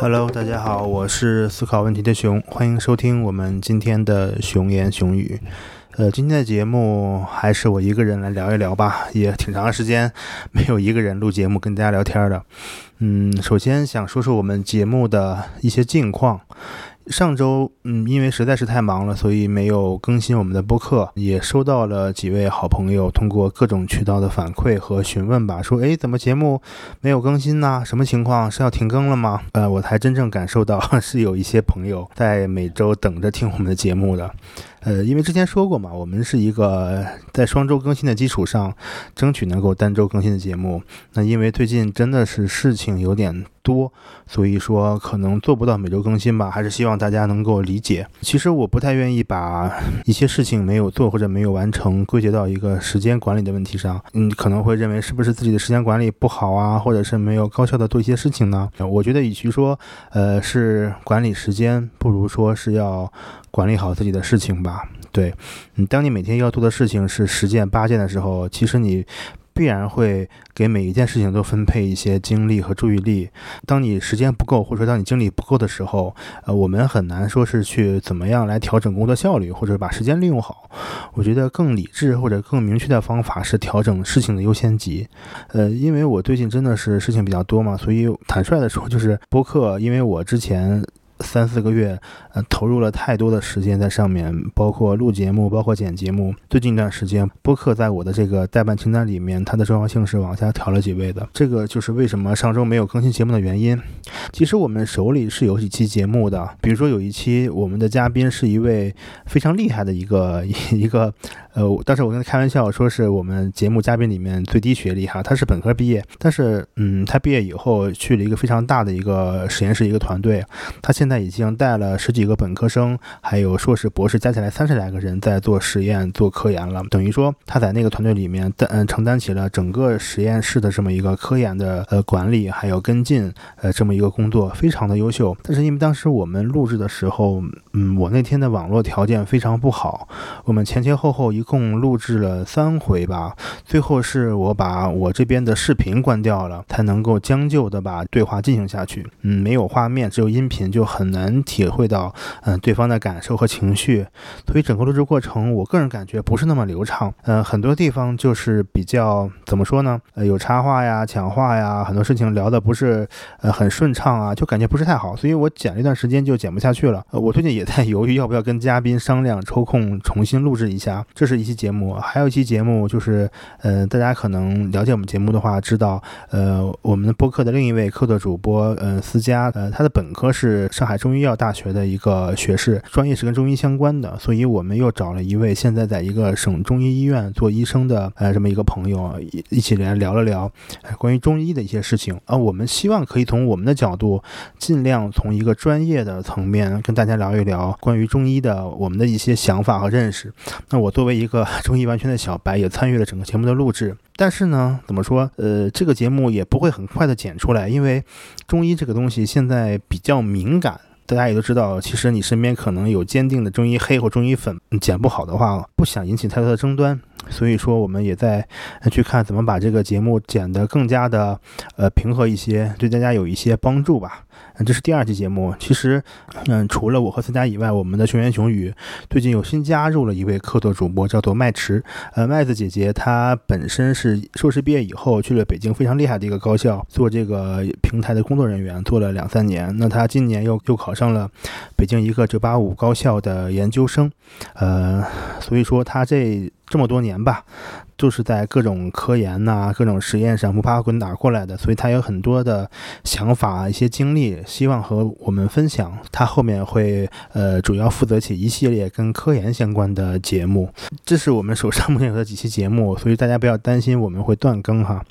Hello，大家好，我是思考问题的熊，欢迎收听我们今天的熊言熊语。呃，今天的节目还是我一个人来聊一聊吧，也挺长时间没有一个人录节目跟大家聊天的。嗯，首先想说说我们节目的一些近况。上周，嗯，因为实在是太忙了，所以没有更新我们的播客。也收到了几位好朋友通过各种渠道的反馈和询问吧，说，哎，怎么节目没有更新呢？什么情况？是要停更了吗？呃，我才真正感受到 是有一些朋友在每周等着听我们的节目的。呃，因为之前说过嘛，我们是一个在双周更新的基础上，争取能够单周更新的节目。那因为最近真的是事情有点多，所以说可能做不到每周更新吧，还是希望大家能够理解。其实我不太愿意把一些事情没有做或者没有完成归结到一个时间管理的问题上。嗯，可能会认为是不是自己的时间管理不好啊，或者是没有高效的做一些事情呢？我觉得与其说呃是管理时间，不如说是要。管理好自己的事情吧。对，嗯，当你每天要做的事情是十件八件的时候，其实你必然会给每一件事情都分配一些精力和注意力。当你时间不够，或者说当你精力不够的时候，呃，我们很难说是去怎么样来调整工作效率，或者把时间利用好。我觉得更理智或者更明确的方法是调整事情的优先级。呃，因为我最近真的是事情比较多嘛，所以坦率的说，就是播客，因为我之前。三四个月，呃，投入了太多的时间在上面，包括录节目，包括剪节目。最近一段时间，播客在我的这个代办清单里面，它的重要性是往下调了几位的。这个就是为什么上周没有更新节目的原因。其实我们手里是有几期节目的，比如说有一期我们的嘉宾是一位非常厉害的一个 一个，呃，当时我跟他开玩笑说是我们节目嘉宾里面最低学历哈，他是本科毕业，但是嗯，他毕业以后去了一个非常大的一个实验室一个团队，他现在已经带了十几个本科生，还有硕士、博士，加起来三十来个人在做实验、做科研了。等于说他在那个团队里面担嗯承担起了整个实验室的这么一个科研的呃管理，还有跟进呃这么一个工作，非常的优秀。但是因为当时我们录制的时候，嗯，我那天的网络条件非常不好，我们前前后后一共录制了三回吧，最后是我把我这边的视频关掉了，才能够将就的把对话进行下去。嗯，没有画面，只有音频，就很。难体会到，嗯，对方的感受和情绪，所以整个录制过程，我个人感觉不是那么流畅。嗯，很多地方就是比较怎么说呢？呃，有插话呀、抢话呀，很多事情聊的不是呃很顺畅啊，就感觉不是太好。所以我剪了一段时间就剪不下去了。我最近也也在犹豫要不要跟嘉宾商量抽空重新录制一下。这是一期节目，还有一期节目就是，呃，大家可能了解我们节目的话，知道，呃，我们的播客的另一位客座主播，呃，思佳，呃，他的本科是上海。中医药大学的一个学士，专业是跟中医相关的，所以我们又找了一位现在在一个省中医医院做医生的呃这么一个朋友，一一起来聊了聊关于中医的一些事情啊。我们希望可以从我们的角度，尽量从一个专业的层面跟大家聊一聊聊关于中医的我们的一些想法和认识。那我作为一个 中医完全的小白，也参与了整个节目的录制。但是呢，怎么说？呃，这个节目也不会很快的剪出来，因为中医这个东西现在比较敏感。大家也都知道，其实你身边可能有坚定的中医黑或中医粉，剪不好的话，不想引起太多的争端。所以说，我们也在去看怎么把这个节目剪得更加的呃平和一些，对大家有一些帮助吧。嗯，这是第二期节目。其实，嗯，除了我和参加以外，我们的熊言熊语最近有新加入了一位客座主播，叫做麦池。呃，麦子姐姐她本身是硕士毕业以后去了北京非常厉害的一个高校做这个平台的工作人员，做了两三年。那她今年又又考上了北京一个九八五高校的研究生。呃，所以说她这。这么多年吧，就是在各种科研呐、各种实验上摸爬滚打过来的，所以他有很多的想法、一些经历，希望和我们分享。他后面会呃主要负责起一系列跟科研相关的节目。这是我们手上目前有的几期节目，所以大家不要担心我们会断更哈。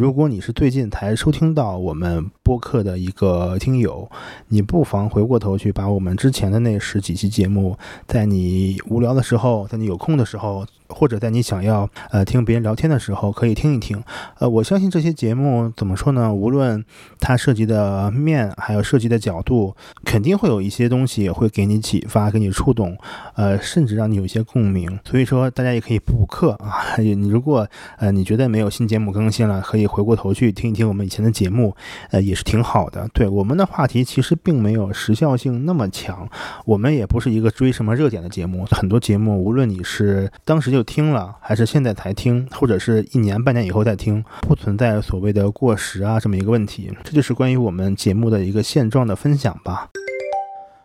如果你是最近才收听到我们播客的一个听友，你不妨回过头去把我们之前的那十几期节目，在你无聊的时候，在你有空的时候。或者在你想要呃听别人聊天的时候，可以听一听。呃，我相信这些节目怎么说呢？无论它涉及的面，还有涉及的角度，肯定会有一些东西会给你启发，给你触动，呃，甚至让你有一些共鸣。所以说，大家也可以补课啊。你 如果呃你觉得没有新节目更新了，可以回过头去听一听我们以前的节目，呃，也是挺好的。对我们的话题其实并没有时效性那么强，我们也不是一个追什么热点的节目。很多节目，无论你是当时就听了，还是现在才听，或者是一年半年以后再听，不存在所谓的过时啊这么一个问题。这就是关于我们节目的一个现状的分享吧。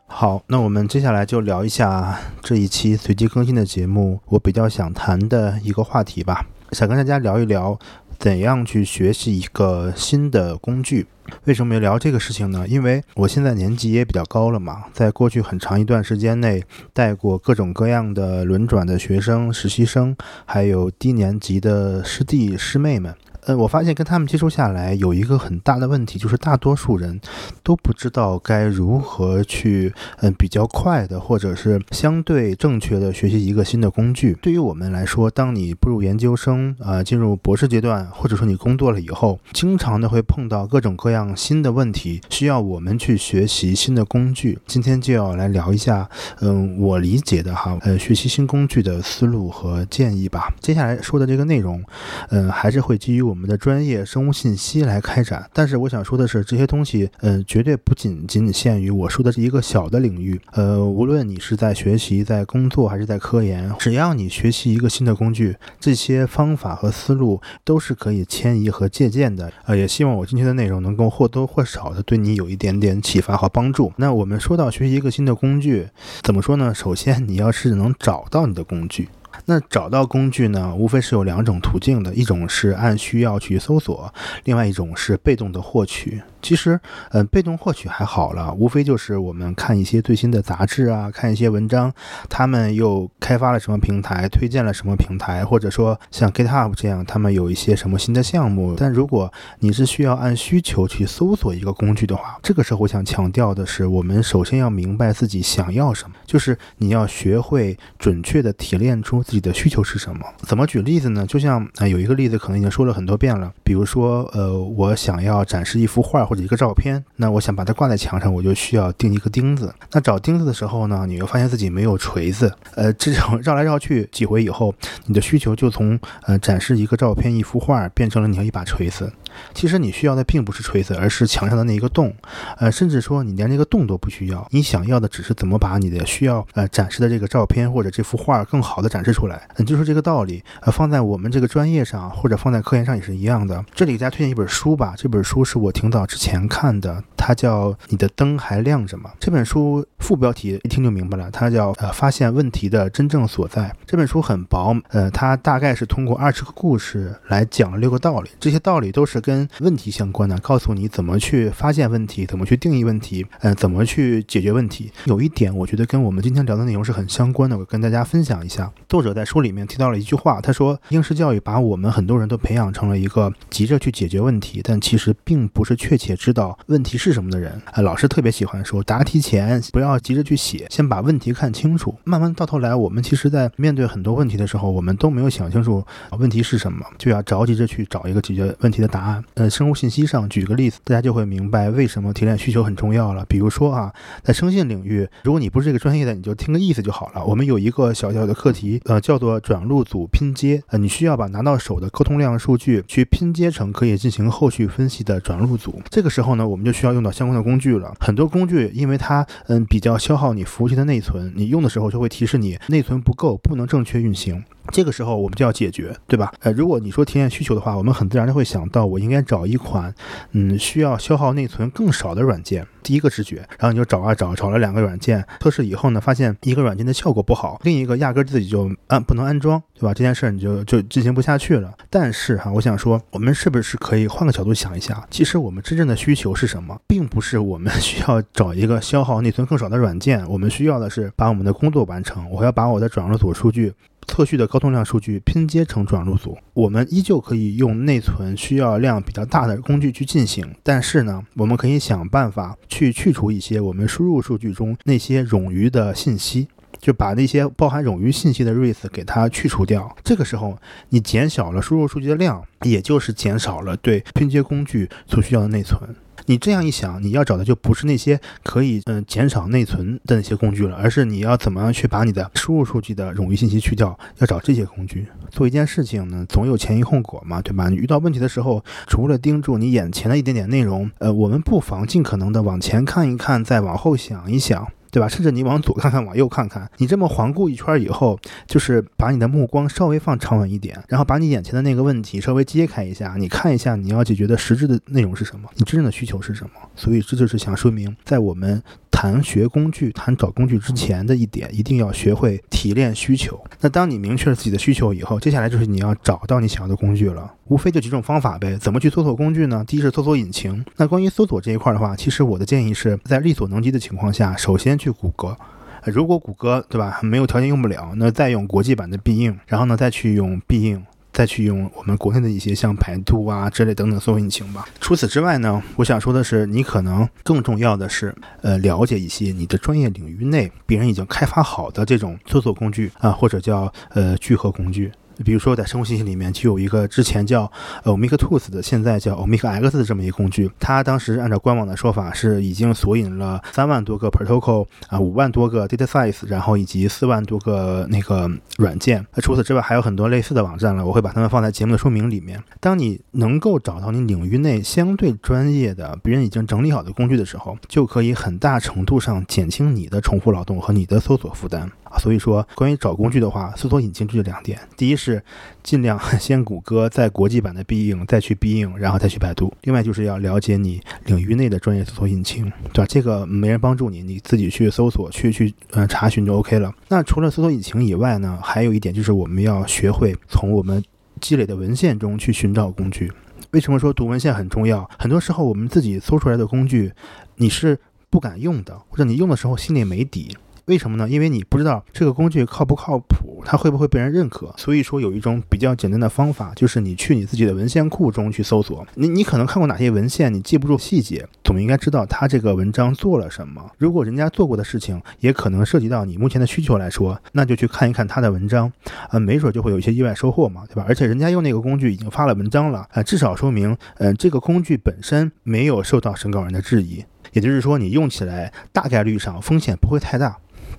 好，那我们接下来就聊一下这一期随机更新的节目，我比较想谈的一个话题吧。想跟大家聊一聊，怎样去学习一个新的工具。为什么要聊这个事情呢？因为我现在年纪也比较高了嘛，在过去很长一段时间内，带过各种各样的轮转的学生、实习生，还有低年级的师弟师妹们。呃，我发现跟他们接触下来，有一个很大的问题，就是大多数人都不知道该如何去，嗯，比较快的或者是相对正确的学习一个新的工具。对于我们来说，当你步入研究生，啊，进入博士阶段，或者说你工作了以后，经常的会碰到各种各样新的问题，需要我们去学习新的工具。今天就要来聊一下，嗯，我理解的哈，呃，学习新工具的思路和建议吧。接下来说的这个内容，嗯，还是会基于我。我们的专业生物信息来开展，但是我想说的是，这些东西，呃，绝对不仅仅限于我说的是一个小的领域，呃，无论你是在学习、在工作还是在科研，只要你学习一个新的工具，这些方法和思路都是可以迁移和借鉴的。呃，也希望我今天的内容能够或多或少的对你有一点点启发和帮助。那我们说到学习一个新的工具，怎么说呢？首先，你要是能找到你的工具。那找到工具呢，无非是有两种途径的，一种是按需要去搜索，另外一种是被动的获取。其实，嗯，被动获取还好了，无非就是我们看一些最新的杂志啊，看一些文章，他们又开发了什么平台，推荐了什么平台，或者说像 GitHub 这样，他们有一些什么新的项目。但如果你是需要按需求去搜索一个工具的话，这个时候我想强调的是，我们首先要明白自己想要什么，就是你要学会准确的提炼出自己的需求是什么。怎么举例子呢？就像啊，有一个例子可能已经说了很多遍了，比如说，呃，我想要展示一幅画或。一个照片，那我想把它挂在墙上，我就需要钉一个钉子。那找钉子的时候呢，你又发现自己没有锤子。呃，这种绕来绕去几回以后，你的需求就从呃展示一个照片、一幅画，变成了你要一把锤子。其实你需要的并不是锤子，而是墙上的那一个洞，呃，甚至说你连那个洞都不需要，你想要的只是怎么把你的需要呃展示的这个照片或者这幅画更好的展示出来，嗯，就是这个道理。呃，放在我们这个专业上或者放在科研上也是一样的。这里给大家推荐一本书吧，这本书是我挺早之前看的，它叫《你的灯还亮着吗》。这本书副标题一听就明白了，它叫呃发现问题的真正所在。这本书很薄，呃，它大概是通过二十个故事来讲了六个道理，这些道理都是。跟问题相关的，告诉你怎么去发现问题，怎么去定义问题，呃，怎么去解决问题。有一点，我觉得跟我们今天聊的内容是很相关的，我跟大家分享一下。作者在书里面提到了一句话，他说：“应试教育把我们很多人都培养成了一个急着去解决问题，但其实并不是确切知道问题是什么的人。”啊，老师特别喜欢说，答题前不要急着去写，先把问题看清楚。慢慢到头来，我们其实在面对很多问题的时候，我们都没有想清楚问题是什么，就要着急着去找一个解决问题的答案。呃，生物信息上举个例子，大家就会明白为什么提炼需求很重要了。比如说啊，在生信领域，如果你不是这个专业的，你就听个意思就好了。我们有一个小小的课题，呃，叫做转录组拼接。呃，你需要把拿到手的沟通量数据去拼接成可以进行后续分析的转录组。这个时候呢，我们就需要用到相关的工具了。很多工具因为它嗯比较消耗你服务器的内存，你用的时候就会提示你内存不够，不能正确运行。这个时候我们就要解决，对吧？呃，如果你说体验需求的话，我们很自然的会想到，我应该找一款，嗯，需要消耗内存更少的软件。第一个直觉，然后你就找啊找，找了两个软件测试以后呢，发现一个软件的效果不好，另一个压根自己就安不能安装，对吧？这件事儿你就就进行不下去了。但是哈，我想说，我们是不是可以换个角度想一下？其实我们真正的需求是什么，并不是我们 需要找一个消耗内存更少的软件，我们需要的是把我们的工作完成。我要把我的转录组数据。测序的高通量数据拼接成转录组，我们依旧可以用内存需要量比较大的工具去进行，但是呢，我们可以想办法去去除一些我们输入数据中那些冗余的信息，就把那些包含冗余信息的 race 给它去除掉。这个时候，你减小了输入数据的量，也就是减少了对拼接工具所需要的内存。你这样一想，你要找的就不是那些可以嗯减少内存的那些工具了，而是你要怎么样去把你的输入数据的冗余信息去掉，要找这些工具。做一件事情呢，总有前因后果嘛，对吧？你遇到问题的时候，除了盯住你眼前的一点点内容，呃，我们不妨尽可能的往前看一看，再往后想一想。对吧？甚至你往左看看，往右看看，你这么环顾一圈以后，就是把你的目光稍微放长远一点，然后把你眼前的那个问题稍微揭开一下，你看一下你要解决的实质的内容是什么，你真正的需求是什么。所以这就是想说明，在我们。谈学工具、谈找工具之前的一点，一定要学会提炼需求。那当你明确了自己的需求以后，接下来就是你要找到你想要的工具了。无非就几种方法呗。怎么去搜索工具呢？第一是搜索引擎。那关于搜索这一块的话，其实我的建议是在力所能及的情况下，首先去去谷歌。如果谷歌对吧没有条件用不了，那再用国际版的必应，然后呢再去用必应。再去用我们国内的一些像百度啊之类等等搜索引擎吧。除此之外呢，我想说的是，你可能更重要的是，呃，了解一些你的专业领域内别人已经开发好的这种搜索工具啊，或者叫呃聚合工具。比如说，在生物信息里面就有一个之前叫 Omega Tools 的，现在叫 Omega X 的这么一个工具。它当时按照官网的说法是已经索引了三万多个 protocol 啊，五万多个 data size，然后以及四万多个那个软件。那除此之外还有很多类似的网站了，我会把它们放在节目的说明里面。当你能够找到你领域内相对专业的别人已经整理好的工具的时候，就可以很大程度上减轻你的重复劳动和你的搜索负担。所以说，关于找工具的话，搜索引擎就两点：第一是尽量 先谷歌，在国际版的必应，再去必应，然后再去百度；另外就是要了解你领域内的专业搜索引擎，对吧？这个没人帮助你，你自己去搜索、去去呃查询就 OK 了。那除了搜索引擎以外呢，还有一点就是我们要学会从我们积累的文献中去寻找工具。为什么说读文献很重要？很多时候我们自己搜出来的工具，你是不敢用的，或者你用的时候心里没底。为什么呢？因为你不知道这个工具靠不靠谱，它会不会被人认可。所以说有一种比较简单的方法，就是你去你自己的文献库中去搜索。你你可能看过哪些文献，你记不住细节，总应该知道他这个文章做了什么。如果人家做过的事情也可能涉及到你目前的需求来说，那就去看一看他的文章，啊，没准就会有一些意外收获嘛，对吧？而且人家用那个工具已经发了文章了，啊，至少说明，嗯，这个工具本身没有受到审稿人的质疑，也就是说你用起来大概率上风险不会太大。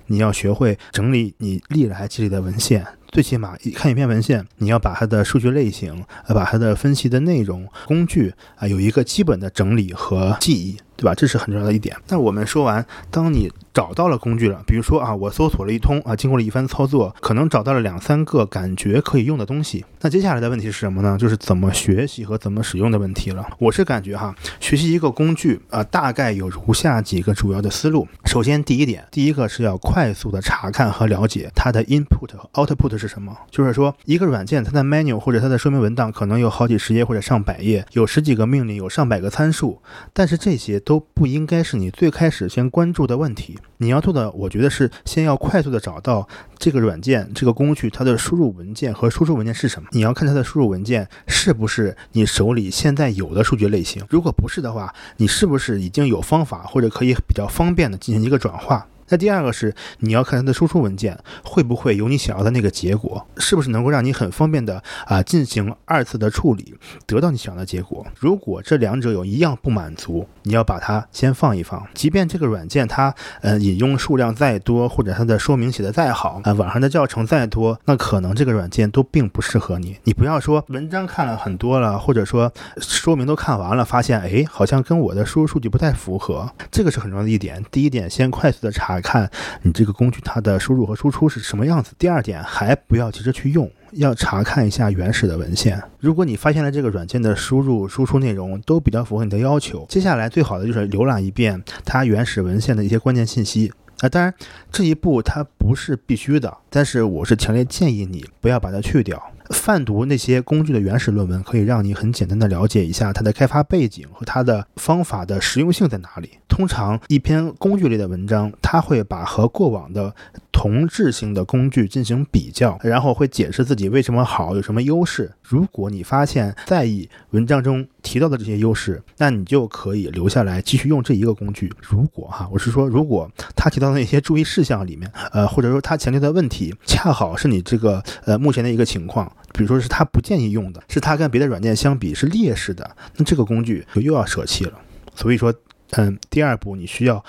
你要学会整理你历来积累的文献，最起码看一篇文献，你要把它的数据类型，呃，把它的分析的内容、工具啊，有一个基本的整理和记忆。对吧？这是很重要的一点。那我们说完，当你找到了工具了，比如说啊，我搜索了一通啊，经过了一番操作，可能找到了两三个感觉可以用的东西。那接下来的问题是什么呢？就是怎么学习和怎么使用的问题了。我是感觉哈，学习一个工具啊，大概有如下几个主要的思路。首先，第一点，第一个是要快速的查看和了解它的 input 和 output 是什么。就是说，一个软件它的 menu 或者它的说明文档可能有好几十页或者上百页，有十几个命令，有上百个参数，但是这些。都不应该是你最开始先关注的问题。你要做的，我觉得是先要快速的找到这个软件、这个工具它的输入文件和输出文件是什么。你要看它的输入文件是不是你手里现在有的数据类型。如果不是的话，你是不是已经有方法或者可以比较方便的进行一个转化？那第二个是你要看它的输出文件会不会有你想要的那个结果，是不是能够让你很方便的啊进行二次的处理，得到你想要的结果。如果这两者有一样不满足，你要把它先放一放。即便这个软件它呃引用数量再多，或者它的说明写的再好啊，网上的教程再多，那可能这个软件都并不适合你。你不要说文章看了很多了，或者说说明都看完了，发现哎好像跟我的输入数据不太符合，这个是很重要的一点。第一点，先快速的查。来看你这个工具它的输入和输出是什么样子。第二点，还不要急着去用，要查看一下原始的文献。如果你发现了这个软件的输入输出内容都比较符合你的要求，接下来最好的就是浏览一遍它原始文献的一些关键信息。啊，当然这一步它不是必须的，但是我是强烈建议你不要把它去掉。泛读那些工具的原始论文，可以让你很简单的了解一下它的开发背景和它的方法的实用性在哪里。通常一篇工具类的文章，它会把和过往的同质性的工具进行比较，然后会解释自己为什么好，有什么优势。如果你发现在意文章中提到的这些优势，那你就可以留下来继续用这一个工具。如果哈，我是说，如果他提到的那些注意事项里面，呃，或者说他强调的问题，恰好是你这个呃目前的一个情况。比如说是他不建议用的，是他跟别的软件相比是劣势的，那这个工具就又要舍弃了。所以说，嗯，第二步你需要。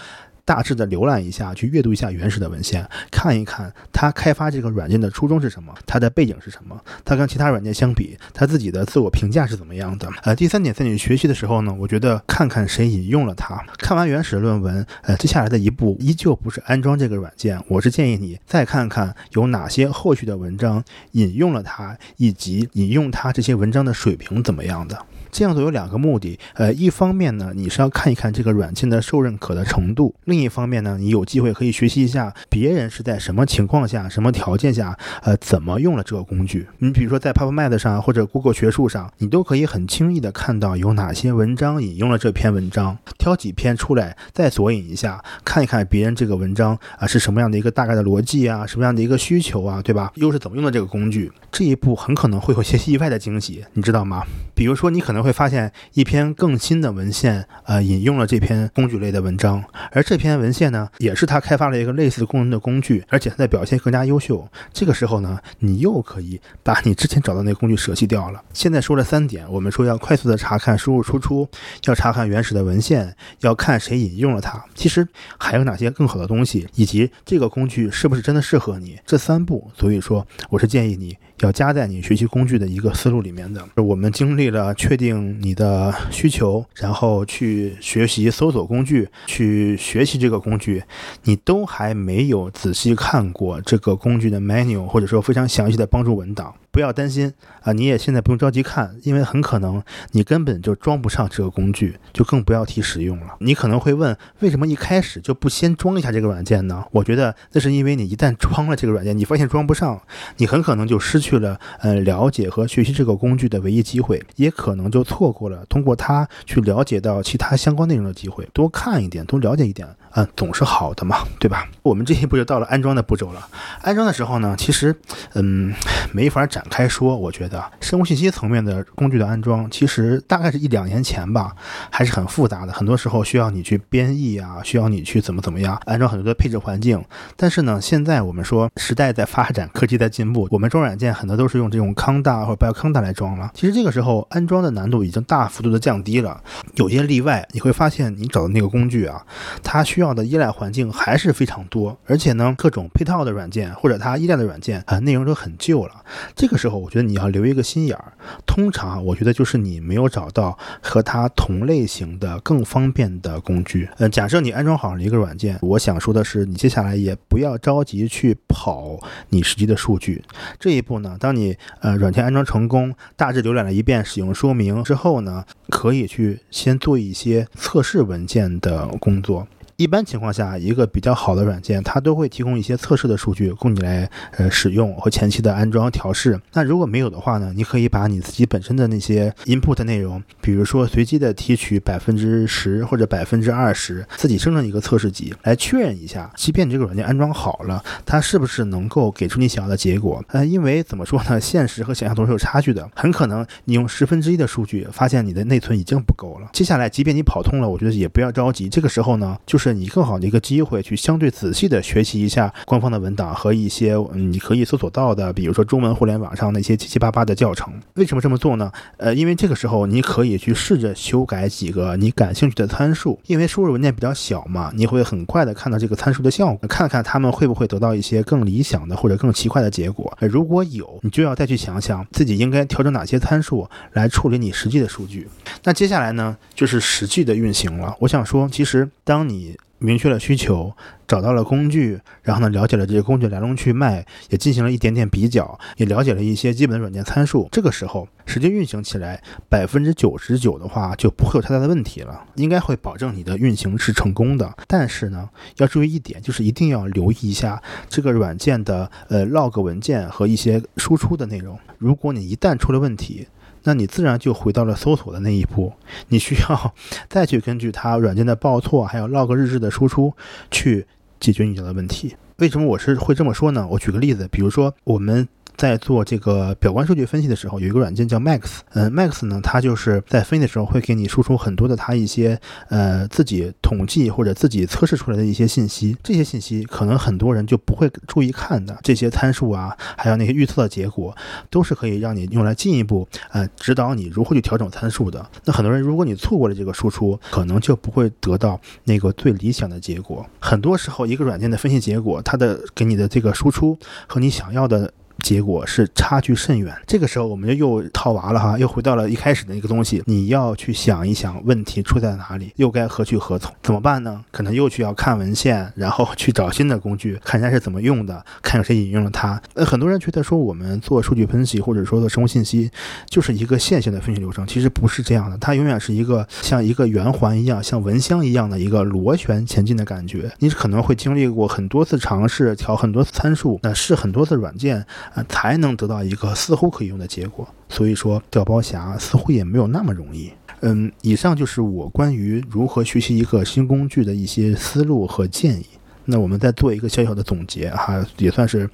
大致的浏览一下，去阅读一下原始的文献，看一看它开发这个软件的初衷是什么，它的背景是什么，它跟其他软件相比，它自己的自我评价是怎么样的。呃，第三点，在你学习的时候呢，我觉得看看谁引用了它。看完原始论文，呃，接下来的一步依旧不是安装这个软件，我是建议你再看看有哪些后续的文章引用了它，以及引用它这些文章的水平怎么样的。这样做有两个目的，呃，一方面呢，你是要看一看这个软件的受认可的程度；另一方面呢，你有机会可以学习一下别人是在什么情况下、什么条件下，呃，怎么用了这个工具。你比如说在 PubMed 上或者 Google 学术上，你都可以很轻易的看到有哪些文章引用了这篇文章，挑几篇出来再索引一下，看一看别人这个文章啊是什么样的一个大概的逻辑啊，什么样的一个需求啊，对吧？又是怎么用的这个工具？这一步很可能会有些意外的惊喜，你知道吗？比如说你可能。你会发现一篇更新的文献，呃，引用了这篇工具类的文章，而这篇文献呢，也是他开发了一个类似功能的工具，而且它的表现更加优秀。这个时候呢，你又可以把你之前找到那个工具舍弃掉了。现在说了三点，我们说要快速的查看输入输出，要查看原始的文献，要看谁引用了它。其实还有哪些更好的东西，以及这个工具是不是真的适合你？这三步，所以说我是建议你。要加在你学习工具的一个思路里面的。我们经历了确定你的需求，然后去学习搜索工具，去学习这个工具，你都还没有仔细看过这个工具的 menu，或者说非常详细的帮助文档。不要担心啊，你也现在不用着急看，因为很可能你根本就装不上这个工具，就更不要提使用了。你可能会问，为什么一开始就不先装一下这个软件呢？我觉得那是因为你一旦装了这个软件，你发现装不上，你很可能就失去了呃了解和学习这个工具的唯一机会，也可能就错过了通过它去了解到其他相关内容的机会。多看一点，多了解一点。嗯，总是好的嘛，对吧？我们这一步就到了安装的步骤了。安装的时候呢，其实，嗯，没法展开说。我觉得生物信息层面的工具的安装，其实大概是一两年前吧，还是很复杂的。很多时候需要你去编译啊，需要你去怎么怎么样安装很多的配置环境。但是呢，现在我们说时代在发展，科技在进步，我们装软件很多都是用这种康大或者 Bio 康大来装了。其实这个时候安装的难度已经大幅度的降低了。有些例外，你会发现你找的那个工具啊，它需要要的依赖环境还是非常多，而且呢，各种配套的软件或者它依赖的软件啊，内容都很旧了。这个时候，我觉得你要留一个心眼儿。通常，我觉得就是你没有找到和它同类型的更方便的工具。呃，假设你安装好了一个软件，我想说的是，你接下来也不要着急去跑你实际的数据。这一步呢，当你呃软件安装成功，大致浏览了一遍使用说明之后呢，可以去先做一些测试文件的工作。一般情况下，一个比较好的软件，它都会提供一些测试的数据供你来呃使用和前期的安装调试。那如果没有的话呢，你可以把你自己本身的那些 input 内容，比如说随机的提取百分之十或者百分之二十，自己生成一个测试集来确认一下，即便你这个软件安装好了，它是不是能够给出你想要的结果？呃，因为怎么说呢，现实和想象总是有差距的，很可能你用十分之一的数据，发现你的内存已经不够了。接下来，即便你跑通了，我觉得也不要着急，这个时候呢，就是。你更好的一个机会，去相对仔细的学习一下官方的文档和一些你可以搜索到的，比如说中文互联网上那些七七八八的教程。为什么这么做呢？呃，因为这个时候你可以去试着修改几个你感兴趣的参数，因为输入文件比较小嘛，你会很快的看到这个参数的效果，看看他们会不会得到一些更理想的或者更奇怪的结果。如果有，你就要再去想想自己应该调整哪些参数来处理你实际的数据。那接下来呢，就是实际的运行了。我想说，其实当你明确了需求，找到了工具，然后呢，了解了这些工具来龙去脉，也进行了一点点比较，也了解了一些基本的软件参数。这个时候，实际运行起来，百分之九十九的话就不会有太大的问题了，应该会保证你的运行是成功的。但是呢，要注意一点，就是一定要留意一下这个软件的呃 log 文件和一些输出的内容。如果你一旦出了问题，那你自然就回到了搜索的那一步，你需要 再去根据它软件的报错，还有 log 日志的输出去解决你的问题。为什么我是会这么说呢？我举个例子，比如说我们在做这个表观数据分析的时候，有一个软件叫 Max，嗯，Max 呢，它就是在分析的时候会给你输出很多的它一些呃自己统计或者自己测试出来的一些信息，这些信息可能很多人就不会注意看的，这些参数啊，还有那些预测的结果，都是可以让你用来进一步呃指导你如何去调整参数的。那很多人如果你错过了这个输出，可能就不会得到那个最理想的结果。很多时候，一个软件的分析结果，它的给你的这个输出和你想要的。结果是差距甚远。这个时候我们就又套娃了哈，又回到了一开始的一个东西。你要去想一想问题出在哪里，又该何去何从？怎么办呢？可能又去要看文献，然后去找新的工具，看人家 是怎么用的，看有谁引用了它。呃，很多人觉得说我们做数据分析或者说做生物信息，就是一个线性的。分析流程，其实不是这样的。它永远是一个像一个圆环一样，像蚊香一样的。一个螺旋前进的。感觉。你可能会经历过很多次尝试，调很多次参数，那试很多次软件。啊，才能得到一个似乎可以用的结果。所以说，掉包侠似乎也没有那么容易。嗯，以上就是我关于如何学习一个新工具的一些思路和建议。那我们再做一个小小的总结哈，也算是，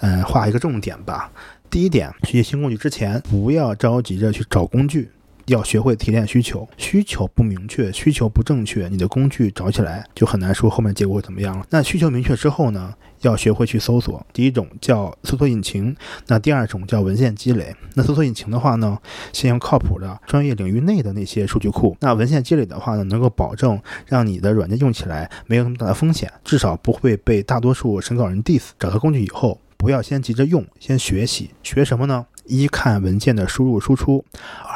嗯，画一个重点吧。第一点，学习新工具之前，不要着急着去找工具。要学会提炼需求，需求不明确，需求不正确，你的工具找起来就很难说后面结果会怎么样了。那需求明确之后呢，要学会去搜索。第一种叫搜索引擎，那第二种叫文献积累。那搜索引擎的话呢，先用靠谱的专业领域内的那些数据库。那文献积累的话呢，能够保证让你的软件用起来没有那么大的风险，至少不会被大多数审稿人 diss。找到工具以后，不要先急着用，先学习。学什么呢？一看文件的输入输出，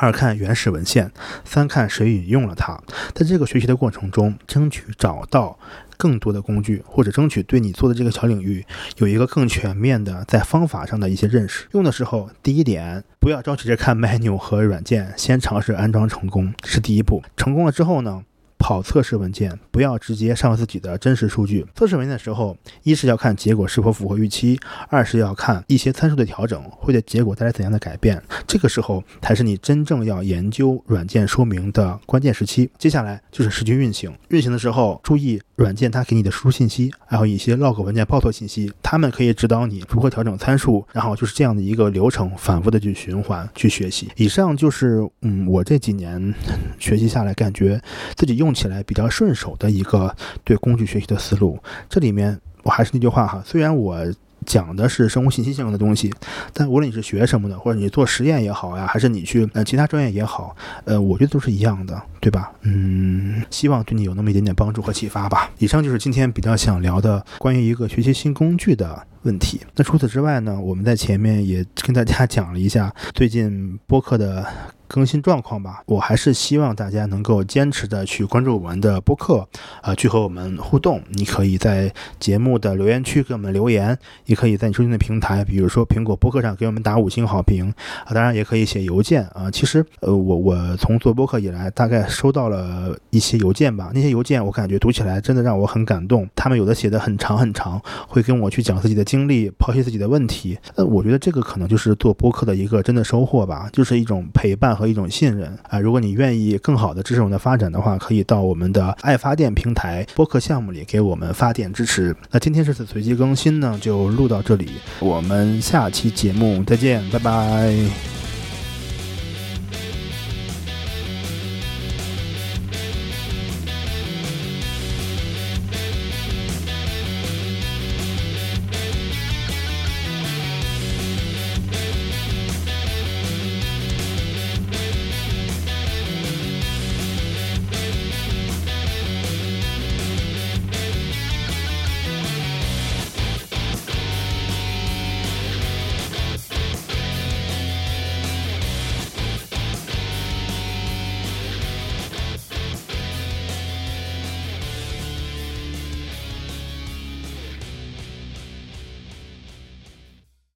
二看原始文献，三看谁引用了它。在这个学习的过程中，争取找到更多的工具，或者争取对你做的这个小领域有一个更全面的在方法上的一些认识。用的时候，第一点不要着急着看 menu 和软件，先尝试安装成功是第一步。成功了之后呢？跑测试文件，不要直接上自己的真实数据。测试文件的时候，一是要看结果是否符合预期，二是要看一些参数的调整会对结果带来怎样的改变。这个时候才是你真正要研究软件说明的关键时期。接下来就是实际运行，运行的时候注意软件它给你的输入信息，还有一些 log 文件报错信息，它们可以指导你如何调整参数。然后就是这样的一个流程，反复的去循环去学习。以上就是嗯，我这几年 学习下来，感觉自己用。起来比较顺手的一个对工具学习的思路。这里面我还是那句话哈，虽然我讲的是生物信息相关的东西，但无论你是学什么的，或者你做实验也好呀，还是你去呃其他专业也好，呃，我觉得都是一样的，对吧？嗯，希望对你有那么一点点帮助和启发吧。以上就是今天比较想聊的关于一个学习新工具的问题。那除此之外呢，我们在前面也跟大家讲了一下 最近播客的。更新状况吧，我还是希望大家能够坚持的去关注我们的播客，啊，去和我们互动。你可以在节目的留言区给我们留言，也可以在你收听的平台，比如说苹果播客上给我们打五星好评啊。当然也可以写邮件啊。其实，呃，我我从做播客以来，大概收到了一些邮件吧。那些邮件我感觉读起来真的让我很感动。他们有的写的很长很长，会跟我去讲自己的经历，剖析自己的问题。呃，我觉得这个可能就是做播客的一个真的收获吧，就是一种陪伴。和一种信任啊！如果你愿意更好的支持我们的发展的话，可以到我们的爱发电平台播客项目里给我们发电支持。那今天这次随机更新呢，就录到这里，我们下期节目再见，拜拜。